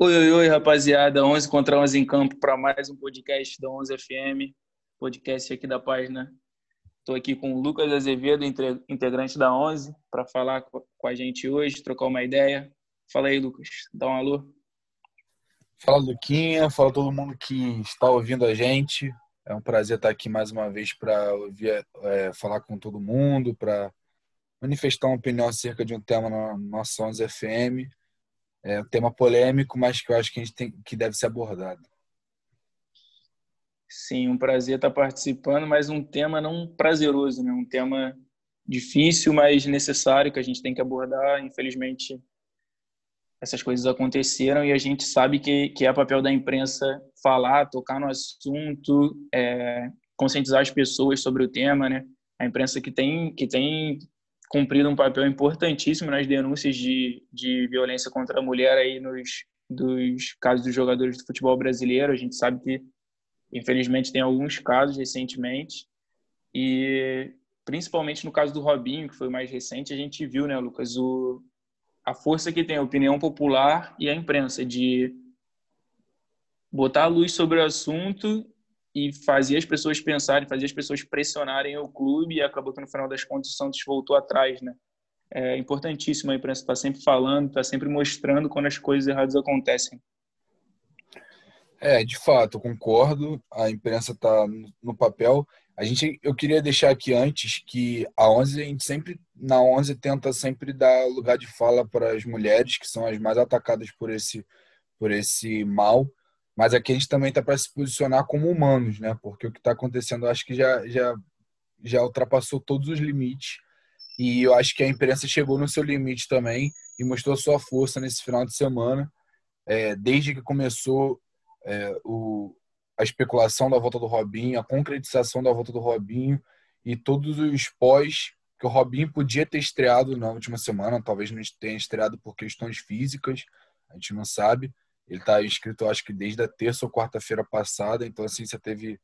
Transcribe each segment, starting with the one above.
Oi, oi, oi, rapaziada. 11 contra 11 em campo para mais um podcast da 11 FM, podcast aqui da página. Estou aqui com o Lucas Azevedo, integrante da 11, para falar com a gente hoje, trocar uma ideia. Fala aí, Lucas. Dá um alô. Fala, Luquinha. Fala todo mundo que está ouvindo a gente. É um prazer estar aqui mais uma vez para é, falar com todo mundo, para manifestar uma opinião acerca de um tema na nossa 11 FM é um tema polêmico, mas que eu acho que a gente tem que deve ser abordado. Sim, um prazer estar participando, mas um tema não prazeroso, né? Um tema difícil, mas necessário que a gente tem que abordar. Infelizmente, essas coisas aconteceram e a gente sabe que, que é papel da imprensa falar, tocar no assunto, é, conscientizar as pessoas sobre o tema, né? A imprensa que tem que tem cumprido um papel importantíssimo nas denúncias de, de violência contra a mulher aí nos dos casos dos jogadores do futebol brasileiro. A gente sabe que, infelizmente, tem alguns casos recentemente e principalmente no caso do Robinho, que foi o mais recente, a gente viu, né, Lucas, o, a força que tem a opinião popular e a imprensa de botar a luz sobre o assunto e fazia as pessoas pensarem, fazia as pessoas pressionarem o clube e acabou que no final das contas o Santos voltou atrás, né? É importantíssimo a imprensa estar tá sempre falando, estar tá sempre mostrando quando as coisas erradas acontecem. É, de fato, concordo. A imprensa está no papel. A gente, eu queria deixar aqui antes que a 11 a gente sempre na 11 tenta sempre dar lugar de fala para as mulheres que são as mais atacadas por esse por esse mal mas aqui a gente também está para se posicionar como humanos, né? Porque o que está acontecendo, eu acho que já, já, já ultrapassou todos os limites. E eu acho que a imprensa chegou no seu limite também e mostrou sua força nesse final de semana. É, desde que começou é, o, a especulação da volta do Robinho, a concretização da volta do Robinho e todos os pós que o Robinho podia ter estreado na última semana, talvez não tenha estreado por questões físicas, a gente não sabe, ele está inscrito, acho que desde a terça ou quarta-feira passada. Então, assim, você teve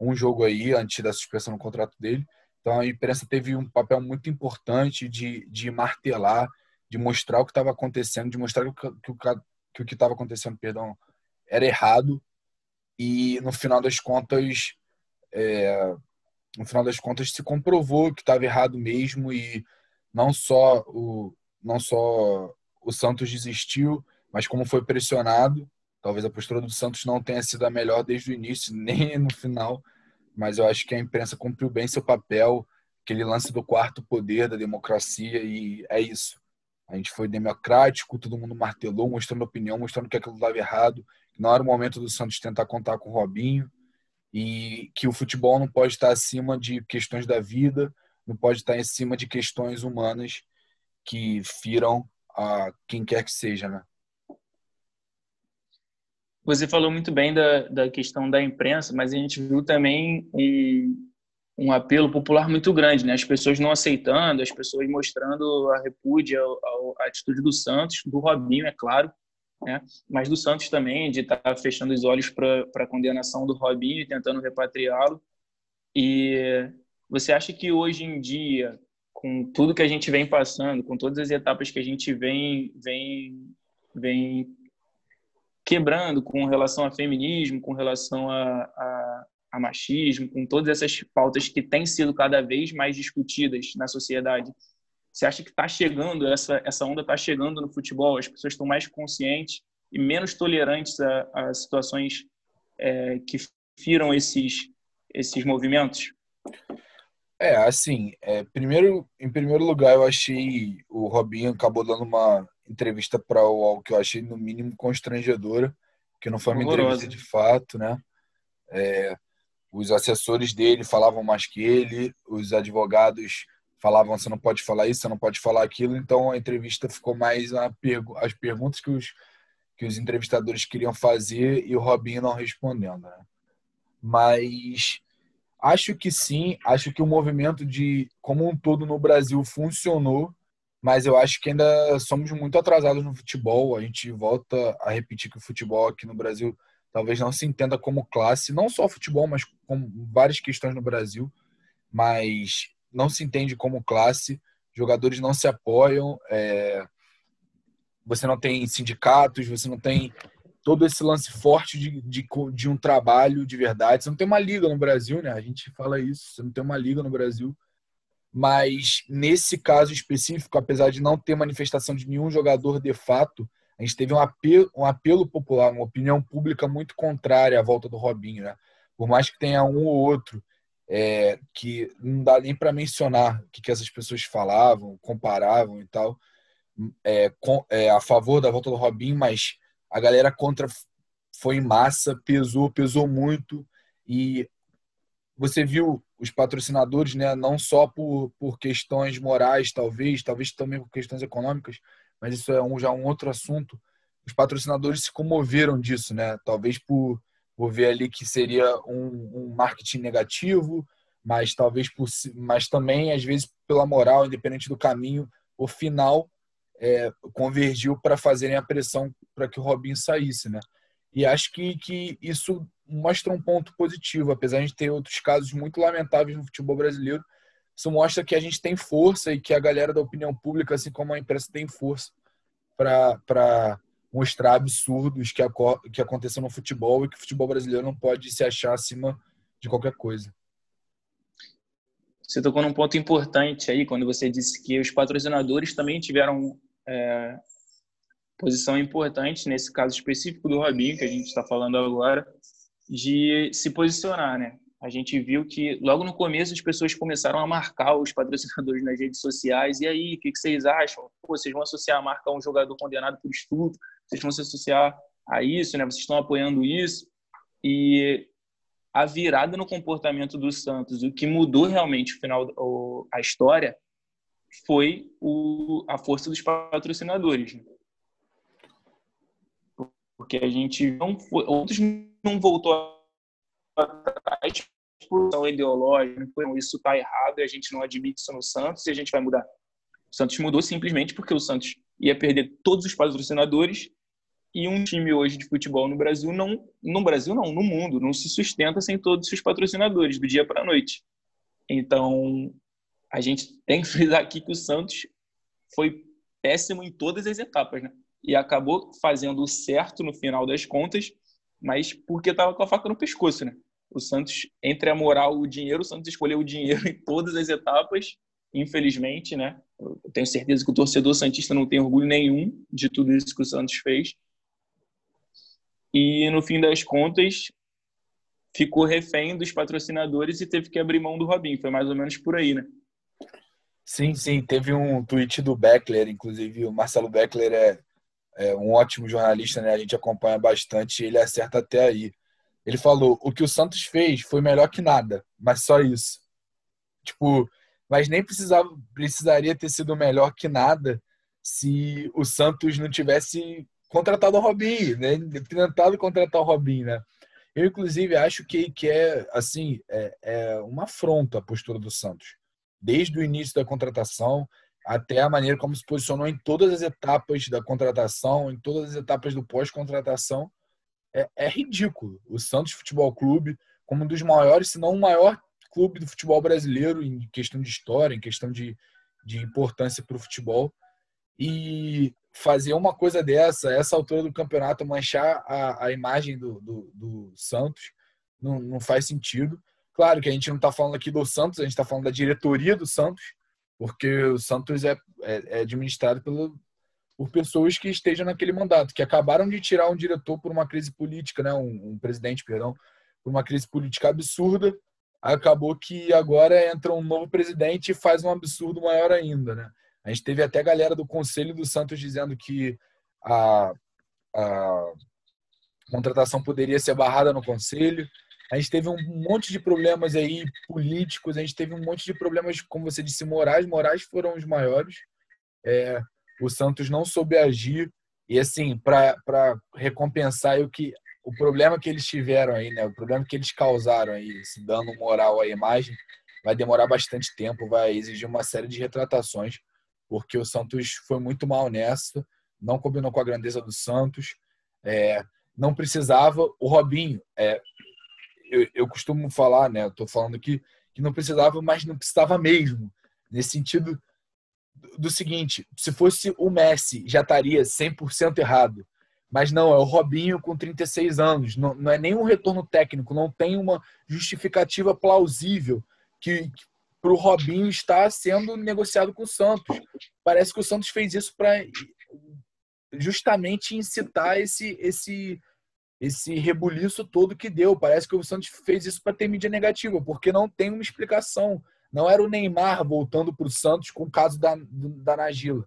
um jogo aí antes da suspensão no contrato dele. Então, a imprensa teve um papel muito importante de, de martelar, de mostrar o que estava acontecendo, de mostrar que, que o que estava acontecendo, perdão, era errado. E no final das contas, é, no final das contas, se comprovou que estava errado mesmo e não só o não só o Santos desistiu, mas como foi pressionado, talvez a postura do Santos não tenha sido a melhor desde o início, nem no final, mas eu acho que a imprensa cumpriu bem seu papel, aquele lance do quarto poder da democracia, e é isso. A gente foi democrático, todo mundo martelou, mostrando opinião, mostrando que aquilo estava errado, que não era o momento do Santos tentar contar com o Robinho, e que o futebol não pode estar acima de questões da vida, não pode estar em cima de questões humanas que firam a quem quer que seja, né? Você falou muito bem da, da questão da imprensa, mas a gente viu também um, um apelo popular muito grande, né? As pessoas não aceitando, as pessoas mostrando a repúdia, a atitude do Santos, do Robinho, é claro, né? Mas do Santos também, de estar tá fechando os olhos para a condenação do Robinho e tentando repatriá-lo. E você acha que hoje em dia, com tudo que a gente vem passando, com todas as etapas que a gente vem, vem, vem quebrando com relação a feminismo, com relação a, a, a, machismo, com todas essas pautas que têm sido cada vez mais discutidas na sociedade. Você acha que está chegando, essa, essa onda está chegando no futebol? As pessoas estão mais conscientes e menos tolerantes a, a situações é, que firam esses, esses movimentos? É, assim, é, primeiro, em primeiro lugar, eu achei o Robinho acabou dando uma entrevista para o UOL que eu achei no mínimo constrangedora, que não foi uma entrevista de fato, né? É, os assessores dele falavam mais que ele, os advogados falavam você não pode falar isso, você não pode falar aquilo, então a entrevista ficou mais a pergu as perguntas que os que os entrevistadores queriam fazer e o Robinho não respondendo, né? Mas acho que sim, acho que o movimento de como um todo no Brasil funcionou mas eu acho que ainda somos muito atrasados no futebol. A gente volta a repetir que o futebol aqui no Brasil talvez não se entenda como classe, não só futebol, mas com várias questões no Brasil, mas não se entende como classe. Jogadores não se apoiam. É... você não tem sindicatos, você não tem todo esse lance forte de, de, de, um trabalho de verdade. Você não tem uma liga no Brasil, né? A gente fala isso, você não tem uma liga no Brasil. Mas nesse caso específico, apesar de não ter manifestação de nenhum jogador de fato, a gente teve um apelo, um apelo popular, uma opinião pública muito contrária à volta do Robinho, né? Por mais que tenha um ou outro é, que não dá nem para mencionar o que, que essas pessoas falavam, comparavam e tal, é, com, é, a favor da volta do Robinho, mas a galera contra foi em massa, pesou, pesou muito e você viu os patrocinadores, né, não só por, por questões morais, talvez, talvez também por questões econômicas, mas isso é um, já um outro assunto. Os patrocinadores se comoveram disso, né? Talvez por, por ver ali que seria um, um marketing negativo, mas talvez por, mas também às vezes pela moral, independente do caminho, o final é, convergiu para fazerem a pressão para que o Robinho saísse, né? E acho que, que isso mostra um ponto positivo, apesar de ter outros casos muito lamentáveis no futebol brasileiro. Isso mostra que a gente tem força e que a galera da opinião pública, assim como a imprensa, tem força para mostrar absurdos que, que acontecem no futebol e que o futebol brasileiro não pode se achar acima de qualquer coisa. Você tocou num ponto importante aí, quando você disse que os patrocinadores também tiveram é, posição importante, nesse caso específico do Robinho, que a gente está falando agora, de se posicionar, né? A gente viu que logo no começo as pessoas começaram a marcar os patrocinadores nas redes sociais. E aí, o que vocês acham? Pô, vocês vão associar a marca a um jogador condenado por estupro? Vocês vão se associar a isso, né? Vocês estão apoiando isso? E a virada no comportamento do Santos, o que mudou realmente o final, a história, foi o, a força dos patrocinadores. Né? Porque a gente não foi, outros não voltou atrás por ideológica, isso está errado e a gente não admite isso no Santos e a gente vai mudar. O Santos mudou simplesmente porque o Santos ia perder todos os patrocinadores e um time hoje de futebol no Brasil não no Brasil não no mundo não se sustenta sem todos os patrocinadores do dia para a noite então a gente tem que frisar aqui que o Santos foi péssimo em todas as etapas, né? E acabou fazendo o certo no final das contas, mas porque estava com a faca no pescoço, né? O Santos, entre a moral e o dinheiro, o Santos escolheu o dinheiro em todas as etapas, infelizmente, né? Eu tenho certeza que o torcedor santista não tem orgulho nenhum de tudo isso que o Santos fez. E no fim das contas, ficou refém dos patrocinadores e teve que abrir mão do Robinho. Foi mais ou menos por aí, né? Sim, sim. Teve um tweet do Beckler, inclusive o Marcelo Beckler é, é um ótimo jornalista, né? A gente acompanha bastante ele acerta até aí. Ele falou: o que o Santos fez foi melhor que nada, mas só isso. Tipo, mas nem precisava, precisaria ter sido melhor que nada se o Santos não tivesse contratado o Robinho, né? Tentado contratar o Robinho, né? Eu, inclusive, acho que, que é, assim, é, é uma afronta a postura do Santos desde o início da contratação até a maneira como se posicionou em todas as etapas da contratação, em todas as etapas do pós-contratação, é, é, ridículo. O Santos Futebol Clube, como um dos maiores, se não o maior clube do futebol brasileiro em questão de história, em questão de, de importância para o futebol, e fazer uma coisa dessa, essa altura do campeonato, manchar a, a imagem do, do, do Santos, não, não faz sentido. Claro que a gente não está falando aqui do Santos, a gente está falando da diretoria do Santos, porque o Santos é, é, é administrado pelo, por pessoas que estejam naquele mandato, que acabaram de tirar um diretor por uma crise política, né, um, um presidente, perdão, por uma crise política absurda. Acabou que agora entra um novo presidente e faz um absurdo maior ainda, né? A gente teve até galera do Conselho do Santos dizendo que a, a contratação poderia ser barrada no Conselho. A gente teve um monte de problemas aí políticos, a gente teve um monte de problemas, como você disse, morais. Morais foram os maiores. É, o Santos não soube agir. E, assim, para recompensar o que o problema que eles tiveram aí, né? O problema que eles causaram aí, esse dano moral à imagem, vai demorar bastante tempo, vai exigir uma série de retratações, porque o Santos foi muito mal nessa, não combinou com a grandeza do Santos, é, não precisava. O Robinho, é, eu, eu costumo falar, né? Tô falando aqui que não precisava, mas não precisava mesmo. Nesse sentido, do seguinte: se fosse o Messi, já estaria 100% errado. Mas não, é o Robinho com 36 anos. Não, não é nenhum retorno técnico, não tem uma justificativa plausível que, que para o Robinho estar sendo negociado com o Santos. Parece que o Santos fez isso para justamente incitar esse, esse, esse rebuliço todo que deu. Parece que o Santos fez isso para ter mídia negativa, porque não tem uma explicação. Não era o Neymar voltando para o Santos com o caso da, da Nagila.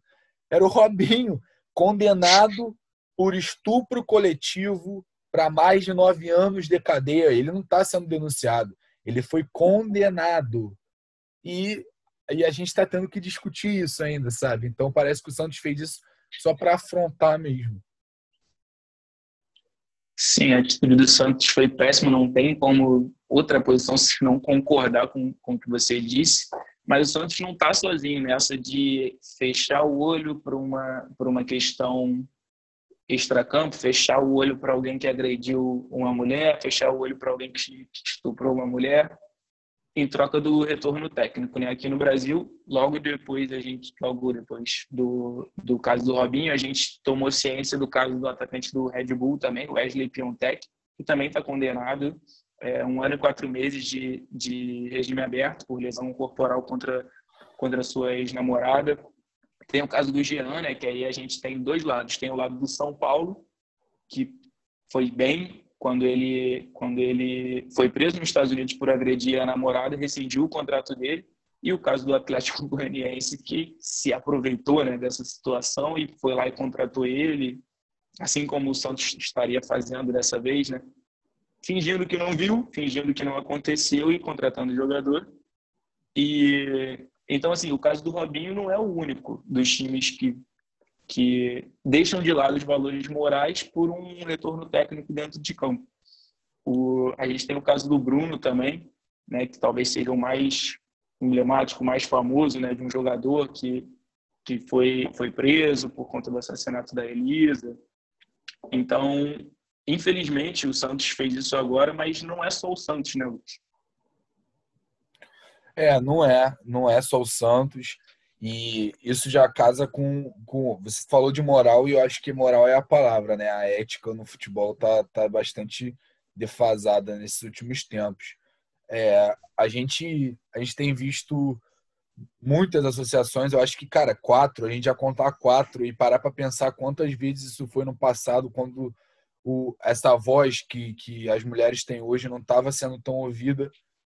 Era o Robinho condenado por estupro coletivo para mais de nove anos de cadeia. Ele não está sendo denunciado, ele foi condenado. E, e a gente está tendo que discutir isso ainda, sabe? Então parece que o Santos fez isso só para afrontar mesmo. Sim, a atitude do Santos foi péssima, não tem como outra posição se não concordar com, com o que você disse, mas o Santos não está sozinho nessa de fechar o olho para uma, uma questão extracampo, fechar o olho para alguém que agrediu uma mulher, fechar o olho para alguém que estuprou uma mulher, em troca do retorno técnico. Né? Aqui no Brasil, logo depois a gente, logo depois do, do caso do Robinho, a gente tomou ciência do caso do atacante do Red Bull também, Wesley Piontek, que também está condenado é, um ano e quatro meses de, de regime aberto por lesão corporal contra contra sua ex-namorada. Tem o caso do Jean, né, que aí a gente tem dois lados. Tem o lado do São Paulo, que foi bem quando ele, quando ele foi preso nos Estados Unidos por agredir a namorada, rescindiu o contrato dele. E o caso do Atlético Goianiense, que se aproveitou né, dessa situação e foi lá e contratou ele, assim como o Santos estaria fazendo dessa vez, né? fingindo que não viu, fingindo que não aconteceu e contratando o jogador. E então, assim, o caso do Robinho não é o único dos times que, que deixam de lado os valores morais por um retorno técnico dentro de campo. O, a gente tem o caso do Bruno também, né, que talvez seja o mais emblemático, mais famoso, né, de um jogador que, que foi, foi preso por conta do assassinato da Elisa. Então, infelizmente, o Santos fez isso agora, mas não é só o Santos, né, Lucas? É, não é, não é só o Santos. E isso já casa com, com. Você falou de moral e eu acho que moral é a palavra, né? A ética no futebol tá, tá bastante defasada nesses últimos tempos. É, a, gente, a gente tem visto muitas associações, eu acho que, cara, quatro, a gente já contar quatro e parar para pensar quantas vezes isso foi no passado, quando o, essa voz que, que as mulheres têm hoje não estava sendo tão ouvida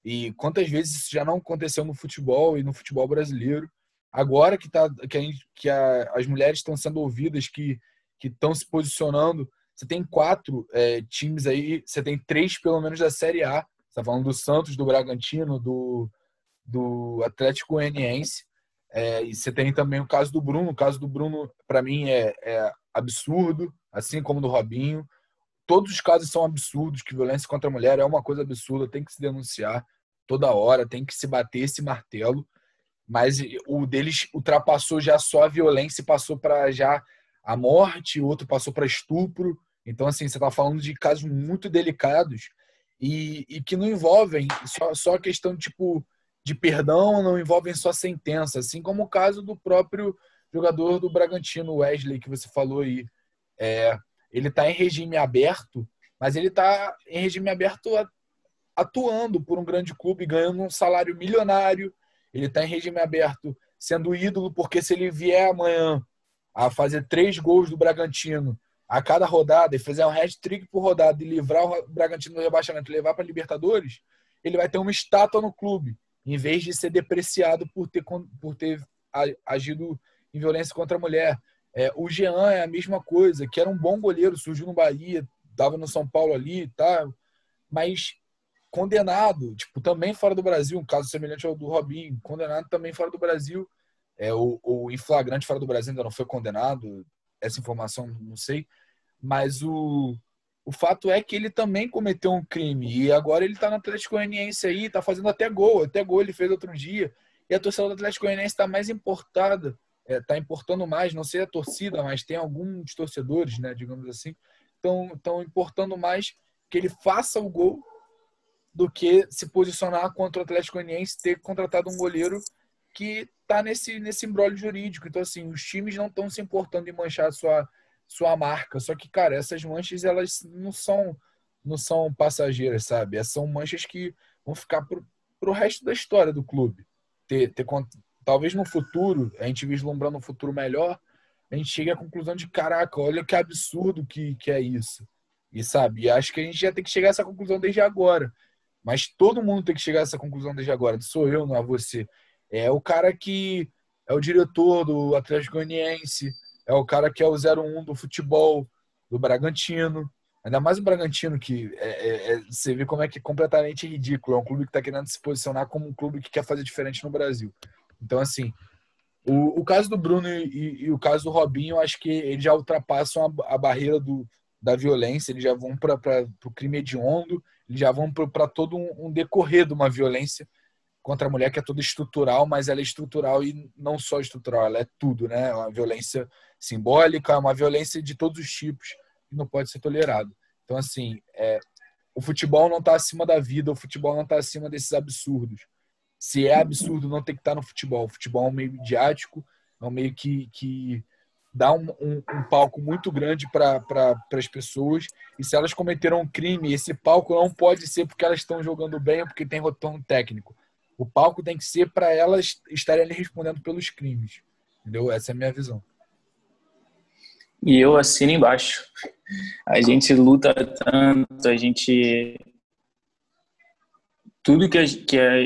e quantas vezes isso já não aconteceu no futebol e no futebol brasileiro? Agora que, tá, que, a que a, as mulheres estão sendo ouvidas, que estão se posicionando, você tem quatro é, times aí, você tem três pelo menos da Série A. Você está falando do Santos, do Bragantino, do, do Atlético Goianiense. É, e você tem também o caso do Bruno. O caso do Bruno, para mim, é, é absurdo, assim como do Robinho todos os casos são absurdos, que violência contra a mulher é uma coisa absurda, tem que se denunciar toda hora, tem que se bater esse martelo. Mas o deles ultrapassou já só a violência e passou para já a morte, o outro passou para estupro. Então, assim, você está falando de casos muito delicados e, e que não envolvem só, só questão tipo, de perdão, não envolvem só sentença, assim como o caso do próprio jogador do Bragantino, Wesley, que você falou aí. É, ele está em regime aberto, mas ele está em regime aberto atuando por um grande clube, ganhando um salário milionário. Ele está em regime aberto sendo ídolo, porque se ele vier amanhã a fazer três gols do Bragantino a cada rodada e fizer um hat-trick por rodada e livrar o Bragantino do rebaixamento e levar para Libertadores, ele vai ter uma estátua no clube, em vez de ser depreciado por ter, por ter agido em violência contra a mulher. É, o Jean é a mesma coisa, que era um bom goleiro, surgiu no Bahia, estava no São Paulo ali, tá? Mas condenado, tipo, também fora do Brasil, um caso semelhante ao do Robinho, condenado também fora do Brasil. É, o, o em flagrante fora do Brasil ainda não foi condenado, essa informação não sei, mas o, o fato é que ele também cometeu um crime e agora ele está no Atlético Goianiense aí, está fazendo até gol, até gol ele fez outro dia, e a torcida do Atlético Goianiense está mais importada está é, tá importando mais, não sei a torcida, mas tem alguns torcedores, né, digamos assim, estão importando mais que ele faça o gol do que se posicionar contra o Atlético Goianiense ter contratado um goleiro que tá nesse, nesse embrólio jurídico. Então, assim, os times não estão se importando em manchar sua, sua marca. Só que, cara, essas manchas, elas não são, não são passageiras, sabe? São manchas que vão ficar pro, pro resto da história do clube. Ter, ter, talvez no futuro, a gente vislumbrando um futuro melhor, a gente chegue à conclusão de, caraca, olha que absurdo que, que é isso. E sabe, acho que a gente já tem que chegar a essa conclusão desde agora. Mas todo mundo tem que chegar a essa conclusão desde agora. Sou eu, não é você. É o cara que é o diretor do Atlético Goianiense, é o cara que é o 01 do futebol do Bragantino. Ainda mais o Bragantino, que é, é, é, você vê como é que é completamente ridículo. É um clube que está querendo se posicionar como um clube que quer fazer diferente no Brasil. Então, assim, o, o caso do Bruno e, e, o caso do Robinho, eu acho que eles já ultrapassam a, a barreira do, da violência, eles já vão para o crime hediondo, já vão para todo um, um, decorrer de uma violência contra a mulher que é toda estrutural, mas ela é estrutural e não só estrutural, ela é tudo, né? É uma violência simbólica, uma violência de todos os tipos que não pode ser tolerado. Então, assim, é, o futebol não está acima da vida, o futebol não está acima desses absurdos. Se é absurdo, não tem que estar tá no futebol. O futebol é um meio midiático, é um meio que, que dá um, um, um palco muito grande para pra, as pessoas. E se elas cometeram um crime, esse palco não pode ser porque elas estão jogando bem ou porque tem retorno técnico. O palco tem que ser para elas estarem ali respondendo pelos crimes. Entendeu? Essa é a minha visão. E eu assino embaixo. A gente luta tanto, a gente. Tudo que, é,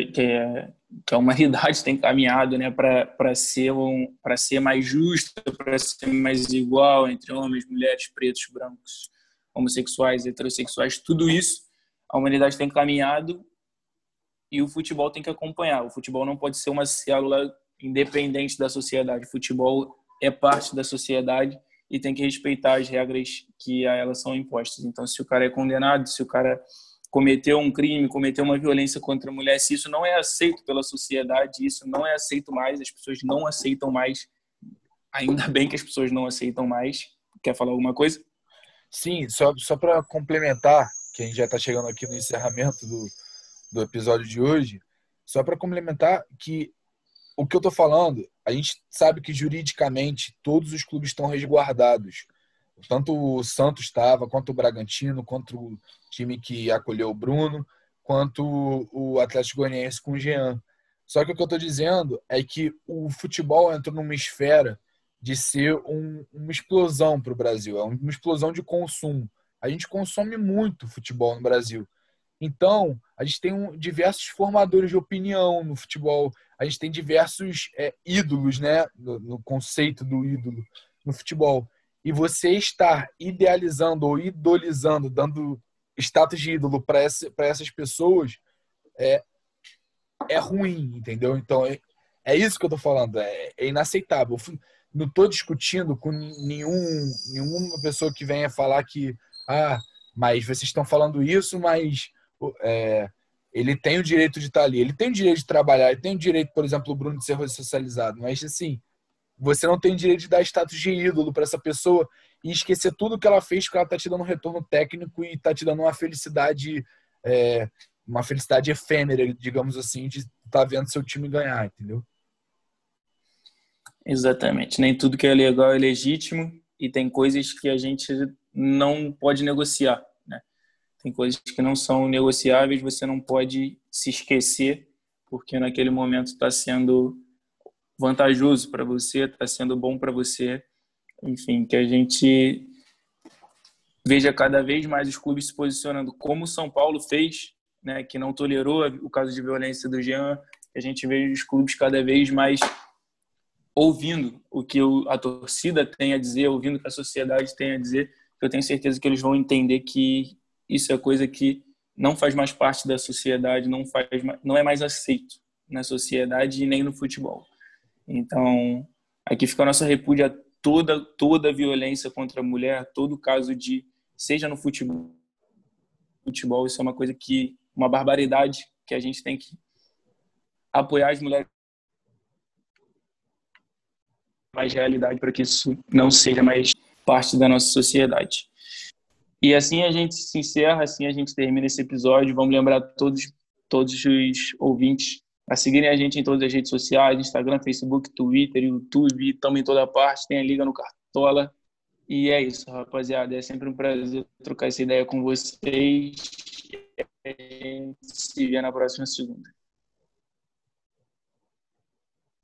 que é que a humanidade tem caminhado né, para ser, um, ser mais justa, para ser mais igual entre homens, mulheres, pretos, brancos, homossexuais, heterossexuais, tudo isso a humanidade tem caminhado e o futebol tem que acompanhar. O futebol não pode ser uma célula independente da sociedade. O futebol é parte da sociedade e tem que respeitar as regras que a elas são impostas. Então, se o cara é condenado, se o cara cometeu um crime, cometeu uma violência contra a mulher, se isso não é aceito pela sociedade, isso não é aceito mais, as pessoas não aceitam mais. Ainda bem que as pessoas não aceitam mais. Quer falar alguma coisa? Sim, só, só para complementar, que a gente já está chegando aqui no encerramento do, do episódio de hoje, só para complementar que o que eu estou falando, a gente sabe que juridicamente todos os clubes estão resguardados. Tanto o Santos estava, quanto o Bragantino, quanto o time que acolheu o Bruno, quanto o Atlético Goianiense com o Jean. Só que o que eu estou dizendo é que o futebol entrou numa esfera de ser um, uma explosão para o Brasil, é uma explosão de consumo. A gente consome muito futebol no Brasil. Então, a gente tem um, diversos formadores de opinião no futebol, a gente tem diversos é, ídolos, né, no, no conceito do ídolo no futebol e você estar idealizando ou idolizando, dando status de ídolo para essa, essas pessoas, é, é ruim, entendeu? Então, é, é isso que eu tô falando, é, é inaceitável. Não tô discutindo com nenhum, nenhuma pessoa que venha falar que, ah, mas vocês estão falando isso, mas é, ele tem o direito de estar ali, ele tem o direito de trabalhar, ele tem o direito, por exemplo, o Bruno de ser socializado, mas assim, você não tem direito de dar status de ídolo para essa pessoa e esquecer tudo que ela fez, porque ela tá te dando um retorno técnico e tá te dando uma felicidade, é, uma felicidade efêmera, digamos assim, de estar tá vendo seu time ganhar, entendeu? Exatamente. Nem tudo que é legal é legítimo e tem coisas que a gente não pode negociar, né? Tem coisas que não são negociáveis, você não pode se esquecer, porque naquele momento está sendo vantajoso para você, está sendo bom para você. Enfim, que a gente veja cada vez mais os clubes se posicionando como o São Paulo fez, né, que não tolerou o caso de violência do Jean, que a gente veja os clubes cada vez mais ouvindo o que a torcida tem a dizer, ouvindo o que a sociedade tem a dizer. Eu tenho certeza que eles vão entender que isso é coisa que não faz mais parte da sociedade, não faz, não é mais aceito na sociedade e nem no futebol. Então, aqui fica a nossa repúdia a toda, toda violência contra a mulher, todo caso de, seja no futebol, futebol, isso é uma coisa que, uma barbaridade que a gente tem que apoiar as mulheres mais realidade para que isso não seja mais parte da nossa sociedade. E assim a gente se encerra, assim a gente termina esse episódio. Vamos lembrar todos todos os ouvintes a seguirem a gente em todas as redes sociais, Instagram, Facebook, Twitter, YouTube, estamos em toda parte, tem a Liga no Cartola. E é isso, rapaziada. É sempre um prazer trocar essa ideia com vocês. A gente se vê na próxima segunda.